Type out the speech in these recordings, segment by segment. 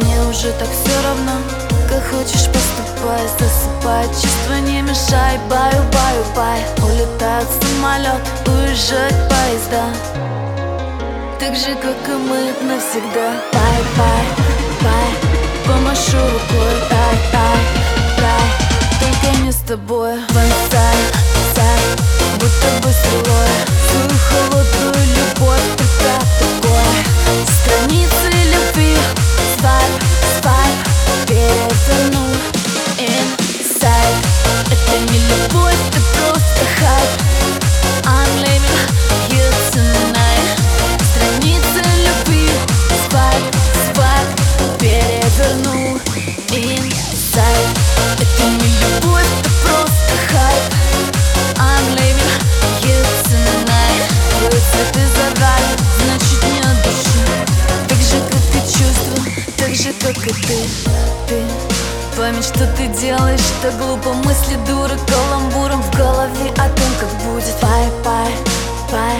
Мне уже так все равно. Как хочешь поступай Засыпай, чувства не мешай Баю, баю, бай. Улетают самолет Уезжают поезда. Так же, как и мы навсегда. Бай, бай, бай Помашу рукой. Ай, ай, рай Только не с тобой. Вансай, как ты, ты Память, что ты делаешь, что глупо. Мысли дуры каламбуром в голове О том, как будет. Пай, пай, пай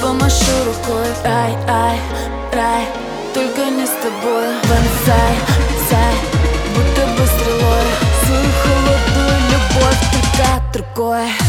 Помашу рукой. Рай, ай, рай Только не с тобой. Бонсай, сай Будто бы стрелой. Свою любовь Только другой.